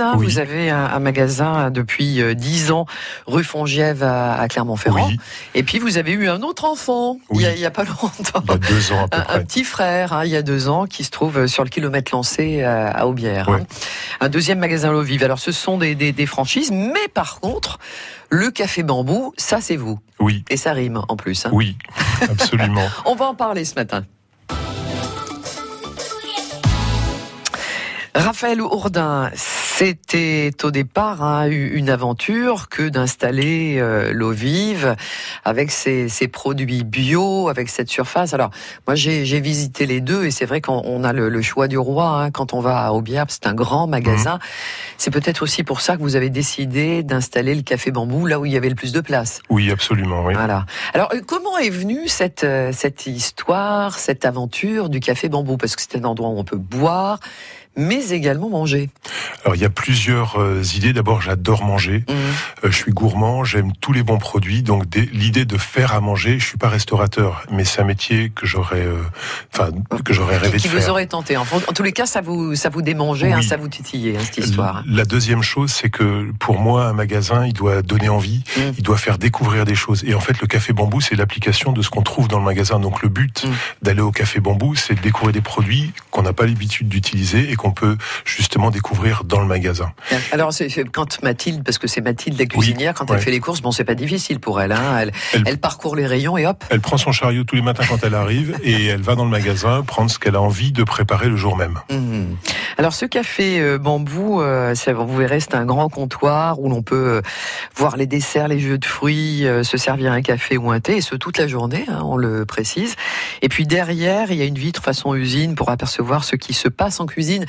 Hein, vous avez un, magasin depuis euh, dix ans, rue Fongiève à, Clermont-Ferrand. Et puis vous avez eu un autre enfant il n'y a, pas longtemps. Il y a deux ans à peu un, un, petit frère, hein, il y a deux ans, qui se trouve sur le kilomètre lancé à, à Aubière. Hein. Un deuxième magasin L'eau vive. Alors ce sont des, des, des, franchises, mais par contre, le café bambou, ça c'est vous. Oui. Et ça rime en plus. Oui, absolument. On va en parler ce matin. Raphaël Ourdin, c'était au départ hein, une aventure que d'installer euh, l'eau vive avec ses, produits bio, avec cette surface. Alors moi j'ai visité les deux et c'est vrai qu'on a le, choix du roi hein, quand on va à Aubière, c'est un grand magasin. Mmh. C'est peut-être aussi pour ça que vous avez décidé d'installer le café bambou là où il y avait le plus de place. Oui, absolument. Oui. Voilà. Alors euh, comment est venue cette euh, cette histoire, cette aventure du café bambou? Parce que c'est un endroit où on peut boire mais également manger. Alors il y a plusieurs euh, idées. D'abord, j'adore manger. Mmh. Euh, je suis gourmand, j'aime tous les bons produits. Donc l'idée de faire à manger, je suis pas restaurateur, mais c'est un métier que j'aurais, euh, enfin que j'aurais rêvé qui de faire. Qui vous aurait tenté. En, tous les cas, ça vous ça vous démangeait, hein, ça vous titillait hein, cette histoire. La deuxième chose, c'est que pour moi, un magasin, il doit donner envie, mmh. il doit faire découvrir des choses. Et en fait, le café bambou, c'est l'application de ce qu'on trouve dans le magasin. Donc le but mmh. d'aller au café bambou, c'est de découvrir des produits qu'on n'a pas l'habitude d'utiliser et qu'on peut justement découvrir dans le magasin. Alors, quand Mathilde, parce que c'est Mathilde la cuisinière, quand elle fait les courses, bon, c'est pas difficile pour elle, hein. elle, parcourt les rayons et hop. Elle prend son chariot tous les matins quand elle arrive et elle va dans le magasin prendre ce qu'elle a envie de préparer le jour même. Mmh. Alors, ce café euh, bambou, euh, vous verrez, c'est un grand comptoir où l'on peut euh, voir les desserts, les jeux de fruits, se servir un café ou un thé, et ce toute la journée, hein, on le précise. Et puis derrière, il y a une vitre façon usine pour apercevoir ce qui se passe en cuisine.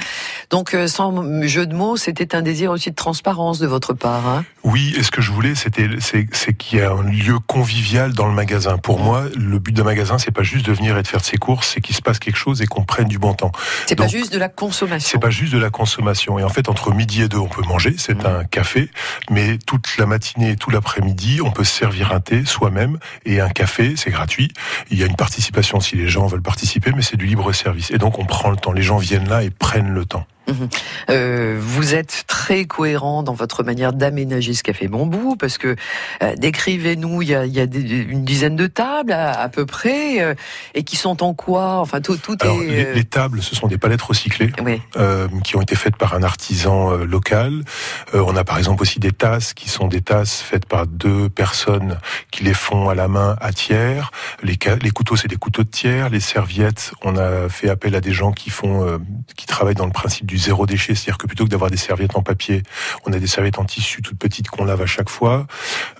Donc, euh, sans jeu de mots, c'était un désir aussi de transparence de votre part. Hein oui, et ce que je voulais, c'était c'est qu'il y a un lieu convivial dans le magasin. Pour moi, le but d'un magasin, c'est pas juste de venir et de faire ses courses, c'est qu'il se passe quelque chose et qu'on prenne du bon temps. C'est pas juste de la consommation. C'est pas juste de la consommation. Et en fait, entre midi et deux, on peut manger, c'est mmh. un café, mais toute la matinée et tout l'après-midi, on peut se servir un thé soi-même et un café, c'est gratuit. Il y a une participation si les gens veulent participer, mais c'est du libre service. Et donc, on prend le temps. Les gens viennent là et prennent le temps. Mhm. Euh, vous êtes très cohérent dans votre manière d'aménager ce café bambou parce que euh, décrivez-nous, il y a, une dizaine de tables à, peu près euh, et qui sont en quoi? Enfin, tout, tout est. Les, tables, ce sont des palettes recyclées qui ont été faites par un artisan local. on a par exemple aussi des tasses qui sont des tasses faites par deux personnes qui les font à la main à tiers. Les, les couteaux, c'est des couteaux de tiers. Les serviettes, on a fait appel à des gens qui font, qui travaillent dans le principe du zéro déchet, c'est-à-dire que plutôt que d'avoir des serviettes en papier, on a des serviettes en tissu toutes petites qu'on lave à chaque fois.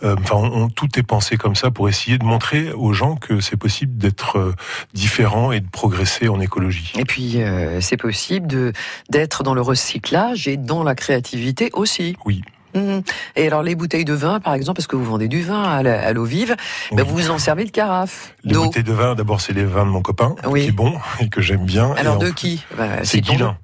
Euh, enfin, tout est pensé comme ça pour essayer de montrer aux gens que c'est possible d'être euh, différent et de progresser en écologie. Et puis, euh, c'est possible de d'être dans le recyclage et dans la créativité aussi. Oui. Mhm. Et alors les bouteilles de vin, par exemple, parce que vous vendez du vin à l'eau vive, ben, vous vous en servez de carafe. Les bouteilles de vin, d'abord c'est les vins de mon copain, qui est bon et que j'aime bien. Alors de qui? Ben, C'est Guilin.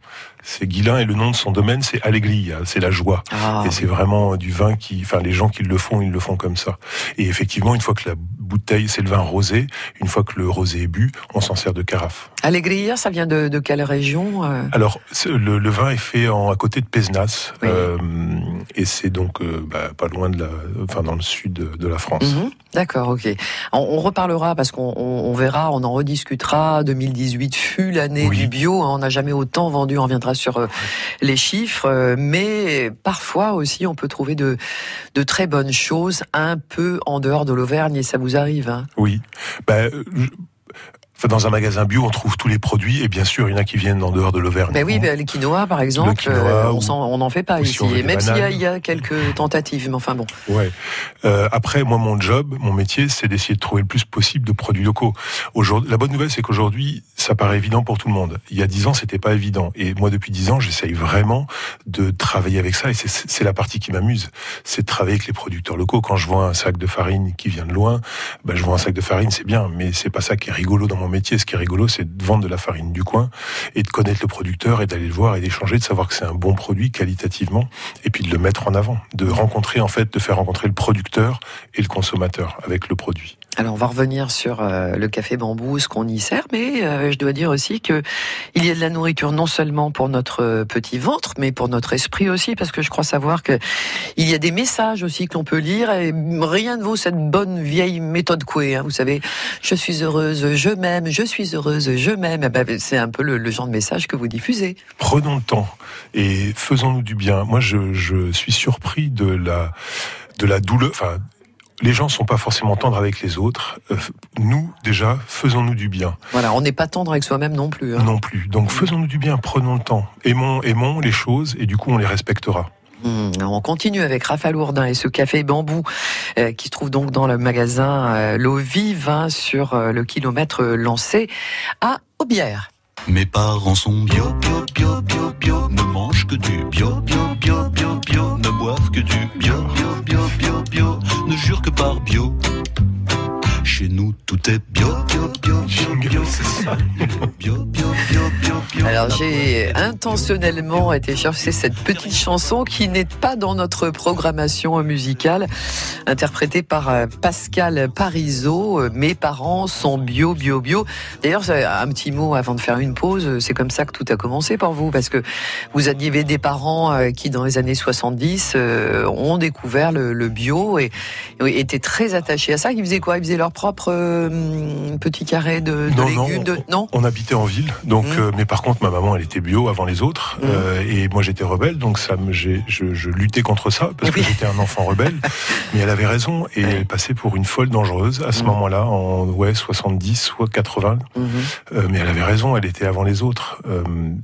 C'est Guilin et le nom de son domaine c'est Allegria, c'est la joie. Ah. et c'est vraiment du vin qui, enfin les gens qui le font, ils le font comme ça. Et effectivement, une fois que la bouteille, c'est le vin rosé, une fois que le rosé est bu, on s'en sert de carafe. Allegria, ça vient de, quelle région euh Alors le, vin est fait en, à côté de Pesnas. Euh, et c'est donc euh, bah, pas loin de la, enfin dans le sud de, la France. Mhm. D'accord, ok. On, reparlera parce qu'on verra, on en rediscutera. 2018 fut l'année du bio. Hein. on n'a jamais autant vendu. On reviendra sur euh, les chiffres, euh, mais parfois aussi on peut trouver de de très bonnes choses un peu en dehors de l'Auvergne et ça vous arrive. Hein? Oui. Bah, dans un magasin bio, on trouve tous les produits et bien sûr, il y en a qui viennent en dehors de l'Auvergne. Ben oui, ben, les quinoa par exemple, euh, on n'en fait pas ici. même s'il y, y, a quelques tentatives, mais enfin bon. Ouais. Euh, après, moi, mon job, mon métier, c'est d'essayer de trouver le plus possible de produits locaux. Aujourd'hui, la bonne nouvelle, c'est qu'aujourd'hui, ça paraît évident pour tout le monde. Il y a dix ans, c'était pas évident. Et moi, depuis dix ans, j'essaye vraiment de travailler avec ça. Et c'est la partie qui m'amuse, c'est de travailler avec les producteurs locaux. Quand je vois un sac de farine qui vient de loin, ben, je vois un sac de farine, c'est bien, mais c'est pas ça qui est rigolo dans mon métier. Ce qui est rigolo, c'est de vendre de la farine du coin et de connaître le producteur et d'aller le voir et d'échanger, de savoir que c'est un bon produit qualitativement et puis de le mettre en avant, de rencontrer en fait, de faire rencontrer le producteur et le consommateur avec le produit. Alors on va revenir sur euh, le café bambou, ce qu'on y sert, mais euh, je dois dire aussi que il y a de la nourriture non seulement pour notre euh, petit ventre, mais pour notre esprit aussi, parce que je crois savoir que il y a des messages aussi que l'on peut lire et rien ne vaut cette bonne vieille méthode couée. Hein, vous savez, je suis heureuse, je m'aime, je suis heureuse, je m'aime. Eh ben, c'est un peu le, genre de message que vous diffusez. Prenons le temps et faisons-nous du bien. Moi, je, je suis surpris de la de la douleur, enfin les gens sont pas forcément tendres avec les autres. Euh, nous, déjà, faisons-nous du bien. Voilà, on n'est pas tendre avec soi-même non plus. Hein. Non plus. Donc faisons-nous du bien, prenons le temps. Aimons, aimons les choses et du coup on les respectera. Hmm, on continue avec Raphaël Ourdin et ce café bambou euh, qui se trouve donc dans le magasin euh, L'eau vive hein, sur le kilomètre lancé à Aubière. Mes parents sont bio, bio, bio, bio, bio, ne mangent que du bio, bio, bio, bio, bio, ne boivent que du bio, bio, bio, bio, bio, ne jurent que par bio. Chez nous, tout est bio, bio, bio, bio, bio, Alors j'ai intentionnellement été chercher cette petite chanson qui n'est pas dans notre programmation musicale, interprétée par euh, Pascal Parisot. Mes parents sont bio, bio, bio. D'ailleurs, un petit mot avant de faire une pause. C'est comme ça que tout a commencé pour vous, parce que vous aviez des parents euh, qui, dans les années 70, euh, ont découvert le, bio et, étaient très attachés à ça. Ils faisaient quoi? Ils faisaient leur propre euh, petit carré de, légumes non, on, habitait en ville, donc mmh. euh, mais par contre ma maman elle était bio avant les autres mmh. euh, et moi j'étais rebelle, donc ça me je, je, luttais contre ça parce que j'étais un enfant rebelle. mais elle avait raison et elle passait pour une folle dangereuse à ce mmh. moment-là en ouais 70 soit 80. mais elle avait raison, elle était avant les autres.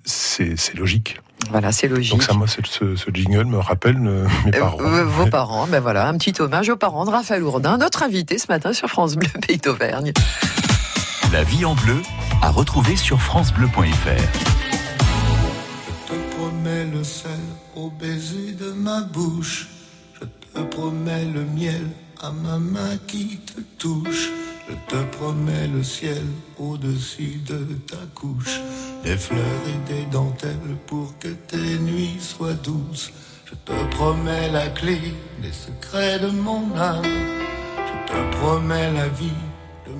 c'est logique. Voilà, c'est logique. Donc ça, moi, ce, ce, jingle me rappelle mes euh, parents. vos parents, ben voilà, un petit hommage aux parents de Raphaël Ourdin, notre invité ce matin sur France Bleu Pays d'Auvergne. La vie en bleu, à retrouver sur francebleu.fr. Je te promets le sel au baiser de ma bouche. Je te promets le miel à ma main qui te touche. Je te promets le ciel au-dessus de ta couche, des fleurs et des dentelles pour que tes nuits soient douces. Je te promets la clé des secrets de mon âme. Je te promets la vie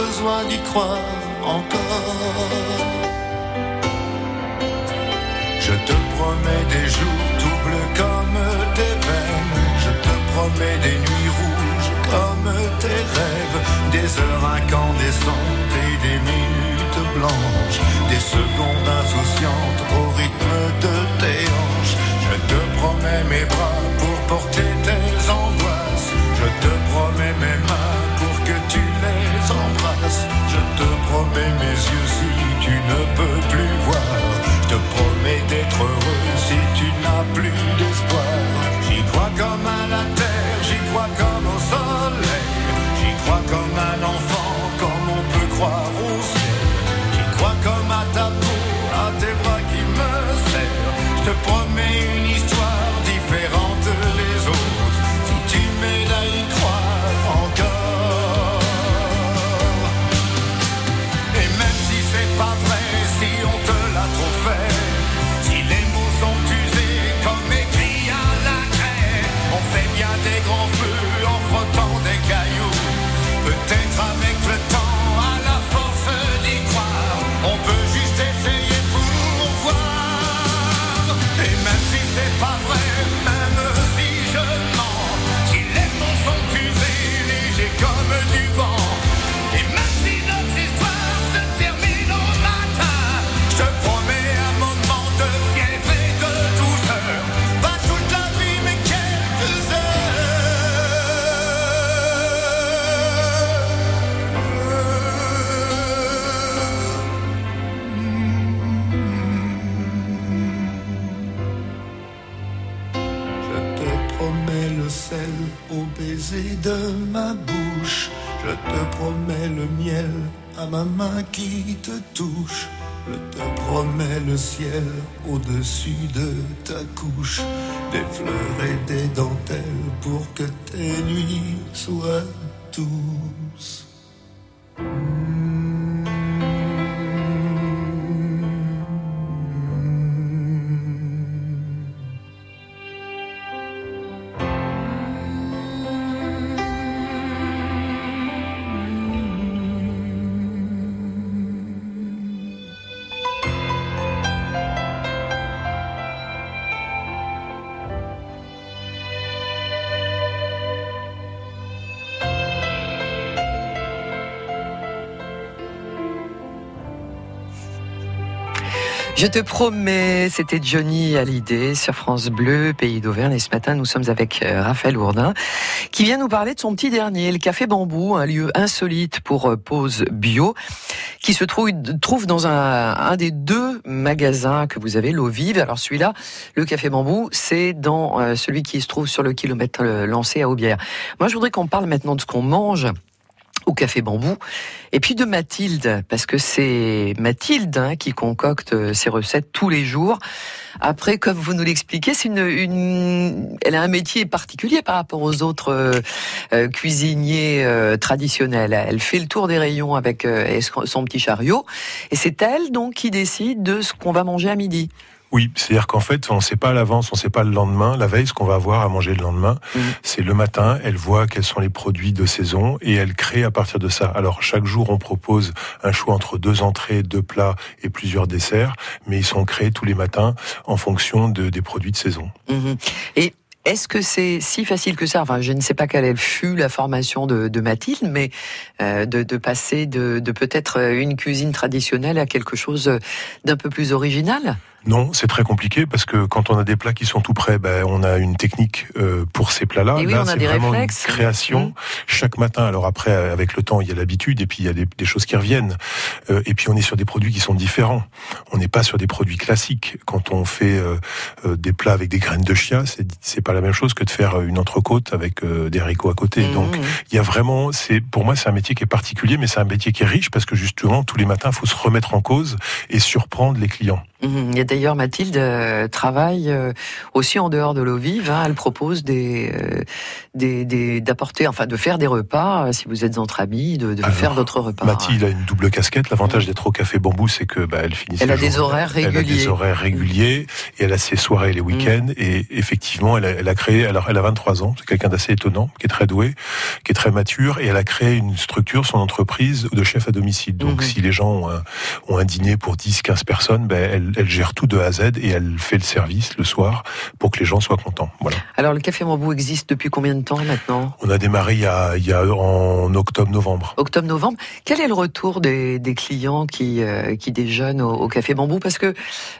Besoin d'y croire encore. Je te promets des jours tout bleus comme tes veines. Je te promets des nuits rouges comme tes rêves. Des heures incandescentes et des minutes blanches. Des secondes insouciantes au rythme de tes hanches. Je te promets mes bras pour porter tes angoisses. Je te promets mes mains promets mes yeux si tu ne peux plus voir ma main qui te touche. Je te promets le ciel au-dessus de ta couche, des fleurs et des dentelles pour que tes nuits soient douces. Je te promets, c'était Johnny Hallyday sur France Bleu, Pays d'Auvergne. Et ce matin, nous sommes avec euh, Raphaël Ourdin, qui vient nous parler de son petit dernier, le Café Bambou, un lieu insolite pour euh, pause bio, qui se trouve, dans un, un des deux magasins que vous avez, l'eau vive. Alors celui-là, le Café Bambou, c'est dans euh, celui qui se trouve sur le kilomètre lancé à Aubière. Moi, je voudrais qu'on parle maintenant de ce qu'on mange au Café Bambou. Et puis de Mathilde, parce que c'est Mathilde hein, qui concocte euh, ses recettes tous les jours. Après, comme vous nous l'expliquez, c'est une, une, elle a un métier particulier par rapport aux autres euh, euh, cuisiniers traditionnels. Elle fait le tour des rayons avec son petit chariot, et c'est elle donc qui décide de ce qu'on va manger à midi. Oui, c'est-à-dire qu'en fait, on ne sait pas à l'avance, on ne sait pas le lendemain, la veille, ce qu'on va avoir à manger le lendemain. Mhm. C'est le matin, elle voit quels sont les produits de saison et elle crée à partir de ça. Alors chaque jour, on propose un choix entre deux entrées, deux plats et plusieurs desserts, mais ils sont créés tous les matins en fonction de, des produits de saison. Mhm. Et est-ce que c'est si facile que ça? Enfin, je ne sais pas quelle fut la formation de, Mathilde, mais euh, de, passer de, de peut-être une cuisine traditionnelle à quelque chose d'un peu plus original non, c'est très compliqué parce que quand on a des plats qui sont tout prêts, ben, on a une technique euh, pour ces plats-là. Oui, Là, c'est vraiment une création mmh. chaque matin. Alors après, avec le temps, il y a l'habitude et puis il y a des, des choses qui reviennent. Euh, et puis on est sur des produits qui sont différents. On n'est pas sur des produits classiques. Quand on fait euh, euh des plats avec des graines de chia, c'est pas la même chose que de faire une entrecôte avec euh, des haricots à côté. Mmh. Donc il y a vraiment, c'est pour moi, c'est un métier qui est particulier, mais c'est un métier qui est riche parce que justement tous les matins, il faut se remettre en cause et surprendre les clients. Mmh. Et d'ailleurs, Mathilde euh, travaille euh, aussi en dehors de l'eau vive. Hein. Elle propose des, euh, des, d'apporter, enfin, de faire des repas si vous êtes entre amis, de, de faire d'autres repas. Mathilde a une double casquette. L'avantage mmh. d'être au café Bambou, c'est que bah, elle finit. Elle a des horaires réguliers. Elle a des horaires réguliers et elle a ses soirées les week-ends. Et effectivement, elle a, elle a créé. Alors, elle a 23 ans. C'est quelqu'un d'assez étonnant, qui est très doué, qui est très mature, et elle a créé une structure, son entreprise de chef à domicile. Donc, si les gens ont un, ont un, dîner pour 10, 15 personnes, ben, elle elle, gère tout de A à Z et elle fait le service le soir pour que les gens soient contents. Voilà. Alors le Café Bambou existe depuis combien de temps maintenant? On a démarré il y a, il y a en octobre-novembre. Octobre-novembre. Quel est le retour des, des clients qui, euh, qui déjeunent au, Café Bambou Parce que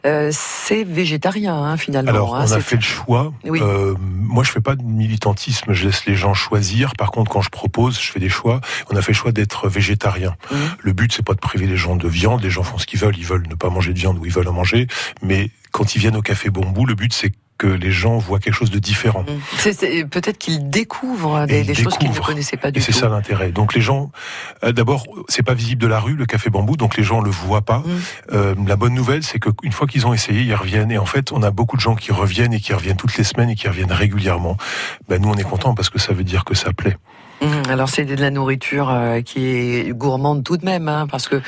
euh, c'est végétarien hein, finalement. Alors hein, on a fait le choix. Euh, moi je fais pas de militantisme, je laisse les gens choisir. Par contre quand je propose, je fais des choix. On a fait le choix d'être végétarien. Mmh. Le but c'est pas de priver les gens de viande. Les gens font ce qu'ils veulent. Ils veulent ne pas manger de viande ou ils veulent en manger. Mais quand ils viennent au Café Bambou, le but c'est que les gens voient quelque chose de différent. Mmh. Peut-être qu'ils découvrent des, choses qu'ils ne connaissaient pas du tout. Et c'est ça l'intérêt. Donc les gens, euh, d'abord, c'est pas visible de la rue le café bambou, donc les gens le voient pas. Mmh. Euh, la bonne nouvelle, c'est qu'une fois qu'ils ont essayé, ils reviennent. Et en fait, on a beaucoup de gens qui reviennent et qui reviennent toutes les semaines et qui reviennent régulièrement. Ben nous, on est content parce que ça veut dire que ça plaît. Mmh, alors c'est de la nourriture euh, qui est gourmande tout de même, hein, parce que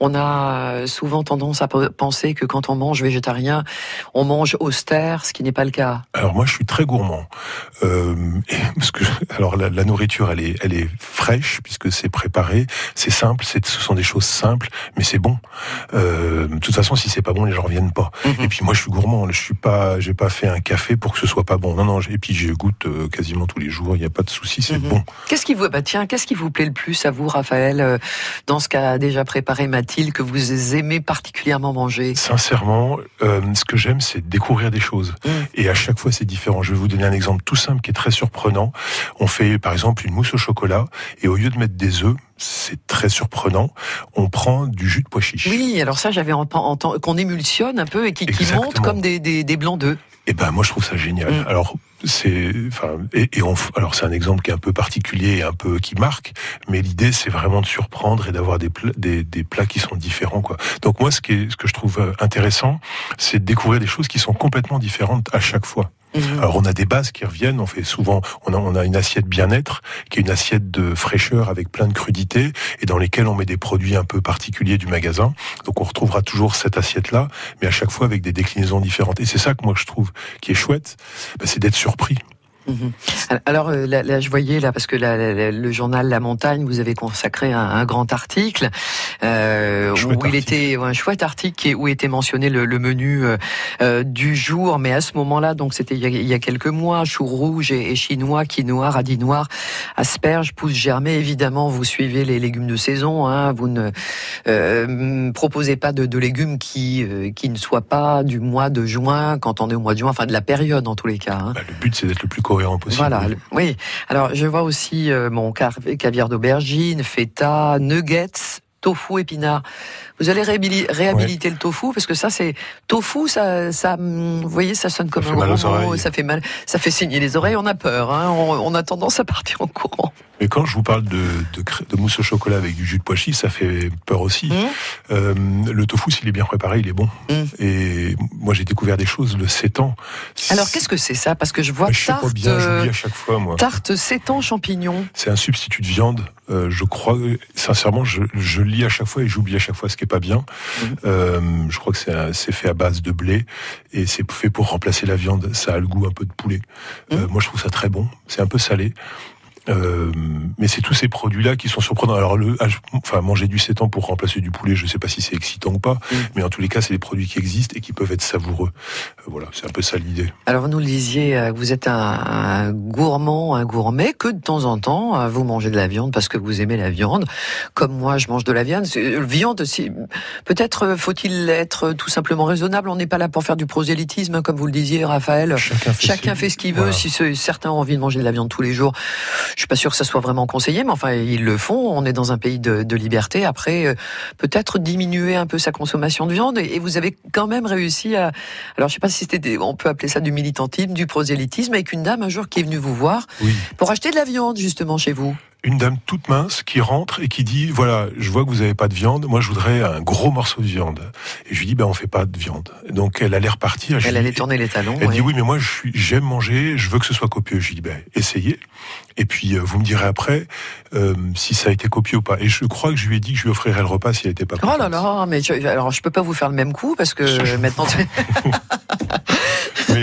on a souvent tendance à penser que quand on mange végétarien, on mange austère, ce qui n'est pas le cas. Alors moi je suis très gourmand, euh, parce que alors la, nourriture elle est elle est fraîche puisque c'est préparé, c'est simple, c'est ce sont des choses simples, mais c'est bon. Euh, de toute façon si c'est pas bon les gens reviennent pas. Mmh. Et puis moi je suis gourmand, je suis pas j'ai pas fait un café pour que ce soit pas bon. Non non et puis je goûte euh, quasiment tous les jours, il n'y a pas de souci, c'est mmh. bon. Qu'est-ce qui vous, bah tiens, qu'est-ce qui vous plaît le plus à vous, Raphaël, euh, dans ce qu'a déjà préparé Mathilde, que vous aimez particulièrement manger? Sincèrement, euh, ce que j'aime, c'est découvrir des choses. Mmh. Et à chaque fois, c'est différent. Je vais vous donner un exemple tout simple qui est très surprenant. On fait, par exemple, une mousse au chocolat, et au lieu de mettre des œufs, c'est très surprenant. On prend du jus de pois chiche. Oui, alors ça, j'avais entendu qu'on émulsionne un peu et qui, monte comme des, des, blancs d'œufs. Eh ben, moi, je trouve ça génial. Mmh. Alors, c'est, enfin, et, on, alors c'est un exemple qui est un peu particulier et un peu qui marque, mais l'idée c'est vraiment de surprendre et d'avoir des, des, des, plats qui sont différents, quoi. Donc moi, ce, qui est, ce que je trouve euh, intéressant, c'est de découvrir des choses qui sont complètement différentes à chaque fois. Mhm. Alors on a des bases qui reviennent, on fait souvent, on a, une assiette bien-être, qui est une assiette de fraîcheur avec plein de crudités, et dans lesquelles on met des produits un peu particuliers du magasin. Donc on retrouvera toujours cette assiette-là, mais à chaque fois avec des déclinaisons différentes. Et c'est ça que moi je trouve qui est chouette, bah, c'est d'être surpris. Mhm. Alors euh, là, je voyais là parce que le journal La Montagne, vous avez consacré un, grand article euh, où il était un chouette article où était mentionné le, menu euh, du jour, mais à ce moment-là, donc c'était il, y a quelques mois, chou rouge et, chinois, quinoa, radis noir, asperges, pousses germées. Évidemment, vous suivez les légumes de saison. Hein, vous ne proposez pas de, légumes qui qui ne soient pas du mois de juin quand on est au mois de juin, enfin de la période en tous les cas. Hein. Bah, le but c'est d'être le plus voilà, oui. Alors je vois aussi euh, mon caviar d'aubergine, feta, nuggets, tofu, épinards. Vous allez réhabiliter le tofu parce que ça c'est tofu, ça, ça, vous voyez, ça sonne comme un gros mot, ça fait mal, ça fait saigner les oreilles. On a peur, hein, on, a tendance à partir en courant. Mais quand je vous parle de, de, mousse au chocolat avec du jus de pois chiche, ça fait peur aussi. Mmh. Euh, le tofu, s'il est bien préparé, il est bon. Mmh. Et moi, j'ai découvert des choses le 7 ans. Alors, qu'est-ce que c'est ça? Parce que je vois je tarte, pas bien, j'oublie à chaque fois, moi. Tarte 7 ans champignons. C'est un substitut de viande. Euh, je crois, sincèrement, je, je, lis à chaque fois et j'oublie à chaque fois ce qui est pas bien. Mmh. Euh, je crois que c'est fait à base de blé et c'est fait pour remplacer la viande. Ça a le goût un peu de poulet. Euh, moi, je trouve ça très bon. C'est un peu salé. Euh, mais c'est tous ces produits-là qui sont surprenants. Alors, le, enfin, manger du sétan pour remplacer du poulet, je ne sais pas si c'est excitant ou pas, mm. mais en tous les cas, c'est des produits qui existent et qui peuvent être savoureux. Euh, voilà, c'est un peu ça l'idée. Alors, vous nous le disiez, euh, vous êtes un, gourmand, un gourmet, que de temps en temps, vous mangez de la viande parce que vous aimez la viande. Comme moi, je mange de la viande. Viande, peut-être faut-il être tout simplement raisonnable. On n'est pas là pour faire du prosélytisme, comme vous le disiez, Raphaël. Chacun fait, ce qu'il veut. Si certains ont envie de manger de la viande tous les jours, je suis pas sûr que ça soit vraiment conseillé, mais enfin ils le font. On est dans un pays de, liberté. Après, euh, peut-être diminuer un peu sa consommation de viande. Et, vous avez quand même réussi à. Alors je sais pas si c'était, on peut appeler ça du militantisme, du prosélytisme, avec une dame un jour qui est venue vous voir pour acheter de la viande justement chez vous une dame toute mince qui rentre et qui dit voilà, je vois que vous n'avez pas de viande, moi je voudrais un gros morceau de viande. Et je lui dis ben on fait pas de viande. Donc elle allait repartir. Elle allait tourner les talons. Elle dit oui mais moi j'aime manger, je veux que ce soit copieux. Je lui dis ben essayez. Et puis euh, vous me direz après euh, si ça a été copieux ou pas. Et je crois que je lui ai dit que je lui offrirais le repas s'il n'était pas. Oh là là, mais je, alors je peux pas vous faire le même coup parce que maintenant.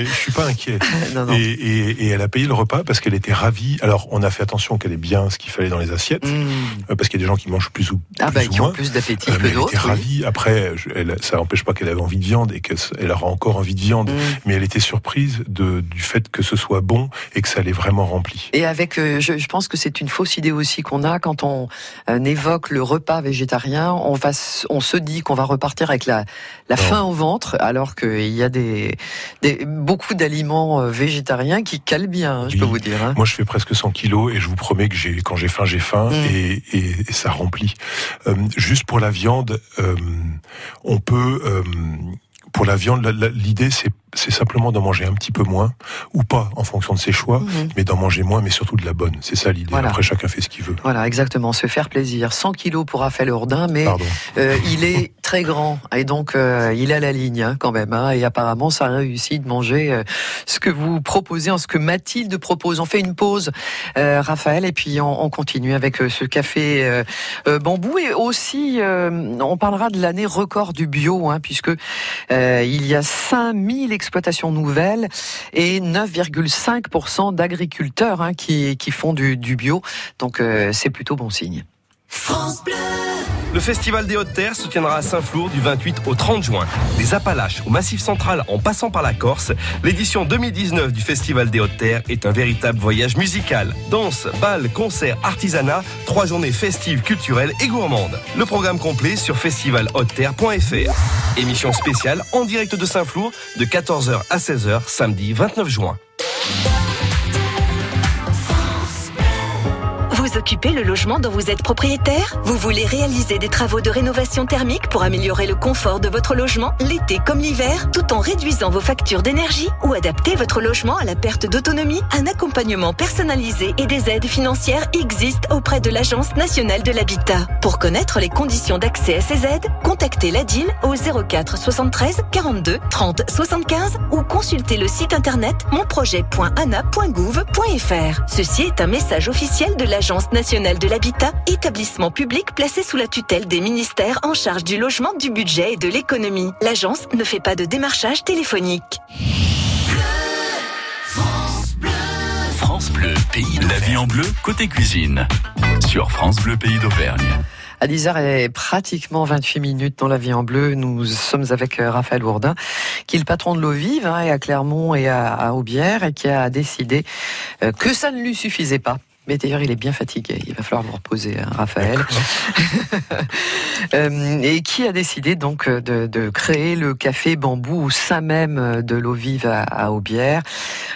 mais je suis pas inquiet. Et, elle a payé le repas parce qu'elle était ravie. Alors, on a fait attention qu'elle ait bien ce qu'il fallait dans les assiettes, mmh. euh, parce qu'il y a des gens qui mangent plus ou ah bah, qui ont plus d'appétit euh, que d'autres. Elle était ravie. Après, elle, ça n'empêche pas qu'elle avait envie de viande et qu'elle aura encore envie de viande, mmh. mais elle était surprise de, du fait que ce soit bon et que ça l'ait vraiment rempli. Et avec, euh, je, je, pense que c'est une fausse idée aussi qu'on a quand on évoque le repas végétarien. On va, on se dit qu'on va repartir avec la, la faim au ventre, alors qu'il y a des, des beaucoup d'aliments euh, végétariens qui calent bien, hein, je peux vous dire. Hein. Moi, je fais presque 100 kilos et je vous promets que j'ai, quand j'ai faim, j'ai faim mm. et, et, ça remplit. Euh, juste pour la viande, euh, on peut pour la viande, l'idée c'est c'est simplement d'en manger un petit peu moins, ou pas, en fonction de ses choix, mhm. mais d'en manger moins, mais surtout de la bonne. C'est ça l'idée. Après, chacun fait ce qu'il veut. Voilà, exactement. Se faire plaisir. 100 kilos pour Raphaël Jourdain, mais euh, il est très grand, et donc euh, il a la ligne hein, quand même. Hein, et apparemment, ça a réussi de manger euh, ce que vous proposez, en ce que Mathilde propose. On fait une pause, Raphaël, et puis on, continue avec ce café bambou. Et aussi, on parlera de l'année record du bio, hein, puisque il y a 5000 exploitations nouvelles et 9,5% d'agriculteurs hein, qui, qui, font du, bio. Donc euh, c'est plutôt bon signe. France. Le Festival des Hautes-Terres se tiendra à Saint-Flour du 28 au 30 juin. Des Appalaches au Massif Central en passant par la Corse, l'édition 2019 du Festival des Hautes-Terres est un véritable voyage musical. Danse, bal, concerts, artisanat, trois journées festives, culturelles et gourmandes. Le programme complet sur festivalhauteterre.fr. Émission spéciale en direct de Saint-Flour de 14h à 16h samedi 29 juin. Occuper le logement dont vous êtes propriétaire? Vous voulez réaliser des travaux de rénovation thermique pour améliorer le confort de votre logement l'été comme l'hiver, tout en réduisant vos factures d'énergie ou adapter votre logement à la perte d'autonomie? Un accompagnement personnalisé et des aides financières existent auprès de l'Agence nationale de l'habitat. Pour connaître les conditions d'accès à ces aides, contactez l'ADIL au 04 73 42 30 75 ou consultez le site internet monprojet.ana.gouv.fr. Ceci est un message officiel de l'Agence nationale de l'habitat, établissement public placé sous la tutelle des ministères en charge du logement, du budget et de l'économie. L'agence ne fait pas de démarchage téléphonique. France Bleu. Pays de la vie en bleu, côté cuisine. Sur France Bleu, pays d'Auvergne. À 10h et pratiquement 28 minutes dans la vie en bleu. Nous sommes avec euh, Raphaël Bourdin, qui est le patron de l'eau vive, hein, et à Clermont et à Aubière, et qui a décidé euh, que ça ne lui suffisait pas mais d'ailleurs, il est bien fatigué. Il va falloir vous reposer, hein, Raphaël. Euh, et qui a décidé donc de, créer le café bambou au sein même de l'eau vive à, Aubière?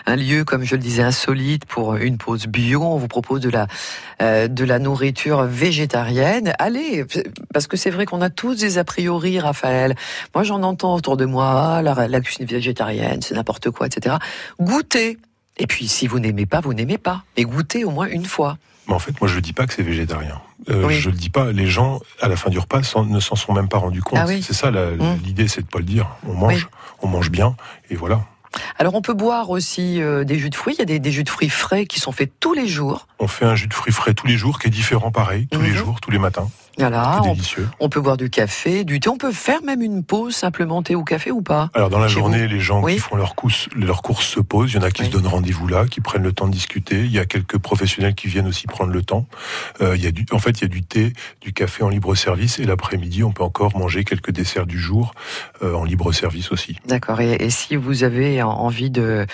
Un lieu, comme je le disais, insolite pour une pause bio. On vous propose de la, euh, de la nourriture végétarienne. Allez, parce que c'est vrai qu'on a tous des a priori, Raphaël. Moi, j'en entends autour de moi, ah, la, la cuisine végétarienne, c'est n'importe quoi, etc. Goûtez et puis, si vous n'aimez pas, vous n'aimez pas. Et goûtez au moins une fois. Mais en fait, moi, je ne dis pas que c'est végétarien. Euh, Je le dis pas. Les gens, à la fin du repas, ne s'en sont même pas rendus compte. Ah c'est ça mmh. l'idée, c'est de pas le dire. On mange, on mange bien, et voilà. Alors on peut boire aussi euh, des jus de fruits. Il y a des, des, jus de fruits frais qui sont faits tous les jours. On fait un jus de fruits frais tous les jours, qui est différent, pareil, tous les mmh. jours, tous les matins. Voilà, on, peut boire du café, du thé. On peut faire même une pause simplement thé ou café ou pas Alors dans la journée, les gens qui font leurs courses, leurs courses se posent. Il y en a qui se donnent rendez-vous là, qui prennent le temps de discuter. Il y a quelques professionnels qui viennent aussi prendre le temps. Euh, il y a du, en fait, il y a du thé, du café en libre service et l'après-midi, on peut encore manger quelques desserts du jour euh, en libre service aussi. D'accord. Et, et, si vous avez envie de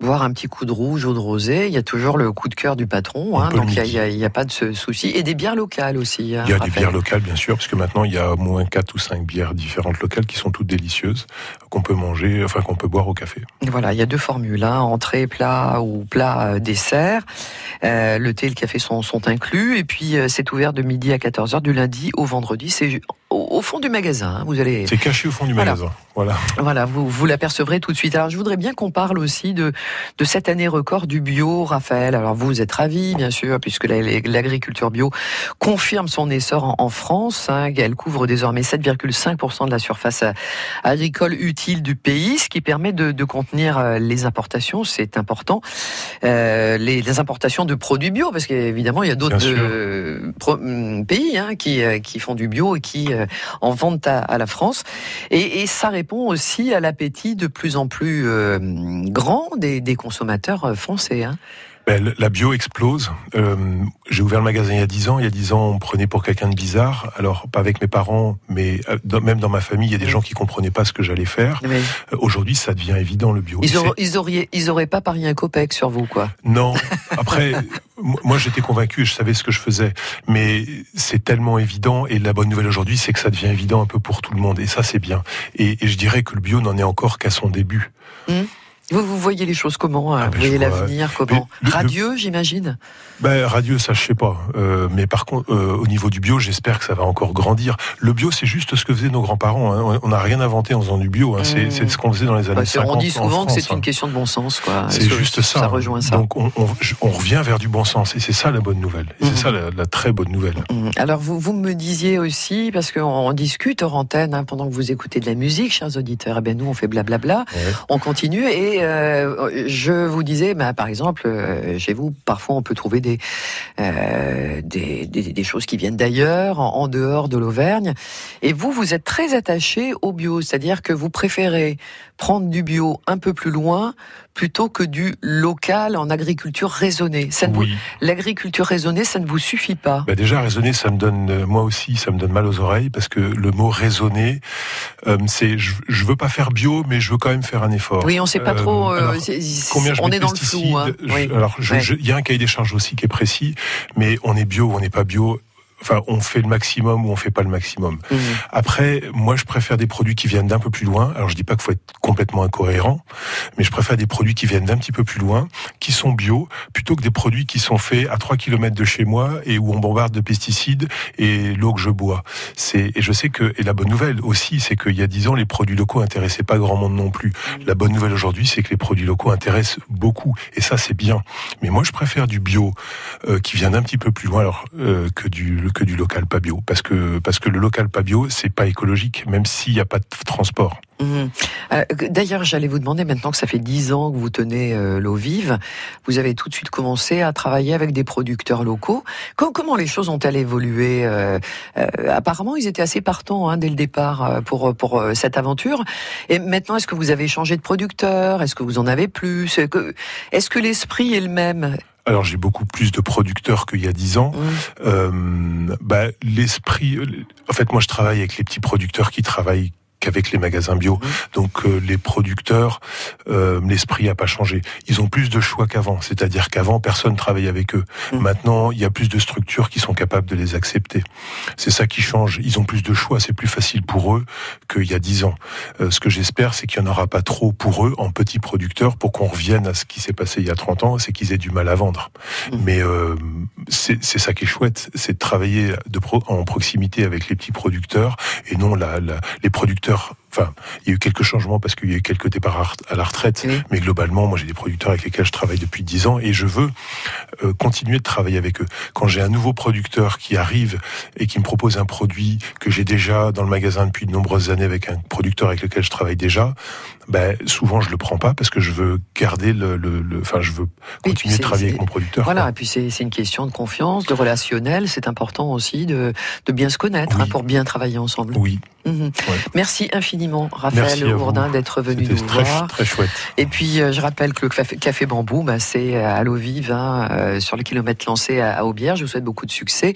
boire un petit coup de rouge ou de rosé, il y a toujours le coup de cœur du patron. Hein, donc il n'y a, a, pas de souci. Et des bières locales aussi. Hein, il y a des bières locales, bien sûr, parce que maintenant il y a au moins 4 ou 5 bières différentes locales qui sont toutes délicieuses, qu'on peut manger, enfin qu'on peut boire au café. Voilà, il y a deux formules, hein, entrée, plat ou plat euh, dessert. Euh, le thé et le café sont, sont inclus, et puis euh, c'est ouvert de midi à 14h du lundi au vendredi. C'est au, fond du magasin. Hein, vous allez. C'est caché au fond du magasin. Voilà. Voilà, vous, vous l'apercevrez tout de suite. Alors je voudrais bien qu'on parle aussi de, de cette année record du bio, Raphaël. Alors vous êtes ravi, bien sûr, puisque l'agriculture bio confirme son essor en, France. Hein, elle couvre désormais 7,5% de la surface agricole utile du pays, ce qui permet de, de contenir euh, les importations. C'est important. Euh, les, les, importations de produits bio, parce qu'évidemment il y a d'autres euh, pays hein, qui, euh, qui font du bio et qui en vendent à, à la France. Et, et ça répond aussi à l'appétit de plus en plus euh, grand des, des consommateurs français. Hein. Ben, la bio explose. Euh, j'ai ouvert le magasin il y a 10 ans. Il y a 10 ans, on me prenait pour quelqu'un de bizarre. Alors, pas avec mes parents, mais euh, même dans ma famille, il y a des gens qui comprenaient pas ce que j'allais faire. Euh, aujourd'hui, ça devient évident, le bio. Ils, ils, auraient, ils auraient pas parié un copec sur vous, quoi. Non. Après, moi, j'étais convaincu et je savais ce que je faisais. Mais c'est tellement évident. Et la bonne nouvelle aujourd'hui, c'est que ça devient évident un peu pour tout le monde. Et ça, c'est bien. Et, je dirais que le bio n'en est encore qu'à son début. Hum. Vous, vous voyez les choses comment hein ah, Vous voyez l'avenir comment Radieux, j'imagine ben, Radieux, ça je sais pas. Euh, mais par contre, euh, au niveau du bio, j'espère que ça va encore grandir. Le bio, c'est juste ce que faisaient nos grands-parents. Hein. On n'a rien inventé en faisant du bio. Hein. C'est mmh. ce qu'on faisait dans les années 50. On dit souvent que c'est une question de bon sens. C'est juste ça. Ça rejoint ça. Donc on, on, on, revient vers du bon sens. Et c'est ça la bonne nouvelle. Et c'est mmh. ça la, la, très bonne nouvelle. Mmh. Alors vous, vous me disiez aussi, parce qu'on discute hors antenne, pendant que vous écoutez de la musique, chers auditeurs, eh bien nous on fait blablabla, on continue et... Euh, je vous disais, bah, par exemple, euh, chez vous, parfois on peut trouver des, euh, des, choses qui viennent d'ailleurs, en, dehors de l'Auvergne. Et vous, vous êtes très attaché au bio, c'est-à-dire que vous préférez prendre du bio un peu plus loin plutôt que du local en agriculture raisonnée. Oui. L'agriculture raisonnée, ça ne vous suffit pas. Bah déjà, raisonner, ça me donne, euh, moi aussi, ça me donne mal aux oreilles parce que le mot raisonner, euh, c'est, je, je, veux pas faire bio, mais je veux quand même faire un effort. Oui, on sait pas trop. Euh, combien je on est dans le flou. Hein. alors, il y a un cahier des charges aussi qui est précis, mais on est bio ou on n'est pas bio enfin, on fait le maximum ou on fait pas le maximum. Mmh. Après, moi, je préfère des produits qui viennent d'un peu plus loin. Alors, je dis pas qu'il faut être complètement incohérent, mais je préfère des produits qui viennent d'un petit peu plus loin, qui sont bio, plutôt que des produits qui sont faits à 3 km de chez moi et où on bombarde de pesticides et l'eau que je bois. C'est, et je sais que, et la bonne nouvelle aussi, c'est qu'il y a 10 ans, les produits locaux intéressaient pas grand monde non plus. La bonne nouvelle aujourd'hui, c'est que les produits locaux intéressent beaucoup. Et ça, c'est bien. Mais moi, je préfère du bio, euh, qui vient d'un petit peu plus loin, alors, euh, que du, que du local pas bio. Parce que, parce que le local pas bio, c'est pas écologique, même s'il n'y a pas de transport. Mhm. Euh, d'ailleurs, j'allais vous demander, maintenant que ça fait dix ans que vous tenez euh, l'eau vive, vous avez tout de suite commencé à travailler avec des producteurs locaux. Comment, les choses ont-elles évolué euh, Apparemment, ils étaient assez partants hein, dès le départ pour, pour cette aventure. Et maintenant, est-ce que vous avez changé de producteur? Est-ce que vous en avez plus? Est-ce que l'esprit est le même? Alors j'ai beaucoup plus de producteurs qu'il y a dix ans. Mhm. bah, l'esprit, en fait, moi je travaille avec les petits producteurs qui travaillent qu'avec les magasins bio. Mmh. Donc euh, les producteurs, euh, l'esprit a pas changé. Ils ont plus de choix qu'avant. C'est-à-dire qu'avant personne travaillait avec eux. Mmh. Maintenant il y a plus de structures qui sont capables de les accepter. C'est ça qui change. Ils ont plus de choix. C'est plus facile pour eux qu'il y a dix ans. Euh, ce que j'espère, c'est qu'il n'y en aura pas trop pour eux en petits producteurs pour qu'on revienne à ce qui s'est passé il y a 30 ans, c'est qu'ils aient du mal à vendre. Mmh. Mais c'est ça qui est chouette, c'est de travailler de en proximité avec les petits producteurs et non la, la, les producteurs leur Enfin, il y a eu quelques changements parce qu'il y a eu quelques départs à la retraite, mais globalement, moi j'ai des producteurs avec lesquels je travaille depuis dix ans et je veux euh, continuer de travailler avec eux. Quand j'ai un nouveau producteur qui arrive et qui me propose un produit que j'ai déjà dans le magasin depuis de nombreuses années avec un producteur avec lequel je travaille déjà, ben, souvent je le prends pas parce que je veux garder le, le, enfin je veux continuer de travailler avec mon producteur. Voilà, et puis c'est une question de confiance, de relationnel. C'est important aussi de, de bien se connaître hein, pour bien travailler ensemble. Oui. Mhm. Merci infiniment, Raphaël Bourdin, d'être venu nous très, voir. Très chouette. Et puis, euh, je rappelle que le café, Bambou, bah, c'est à l'eau vive, hein, euh, sur le kilomètre lancé à, Aubière. Je vous souhaite beaucoup de succès.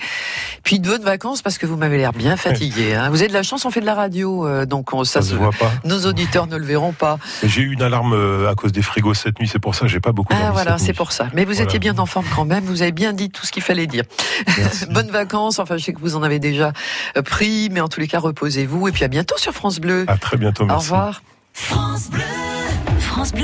Puis de bonnes vacances, parce que vous m'avez l'air bien fatigué. Hein. Vous avez de la chance, on fait de la radio, euh, donc on, ça, se voit pas. Nos auditeurs ne le verront pas. J'ai eu une alarme à cause des frigos cette nuit, c'est pour ça, j'ai pas beaucoup. Ah voilà, c'est pour ça. Mais vous étiez bien en forme quand même. Vous avez bien dit tout ce qu'il fallait dire. bonnes vacances. Enfin, je sais que vous en avez déjà pris, mais en tous les cas, reposez-vous. Et puis à bientôt sur France Bleu. À très bientôt, merci. Au revoir. France Bleu. France Bleu.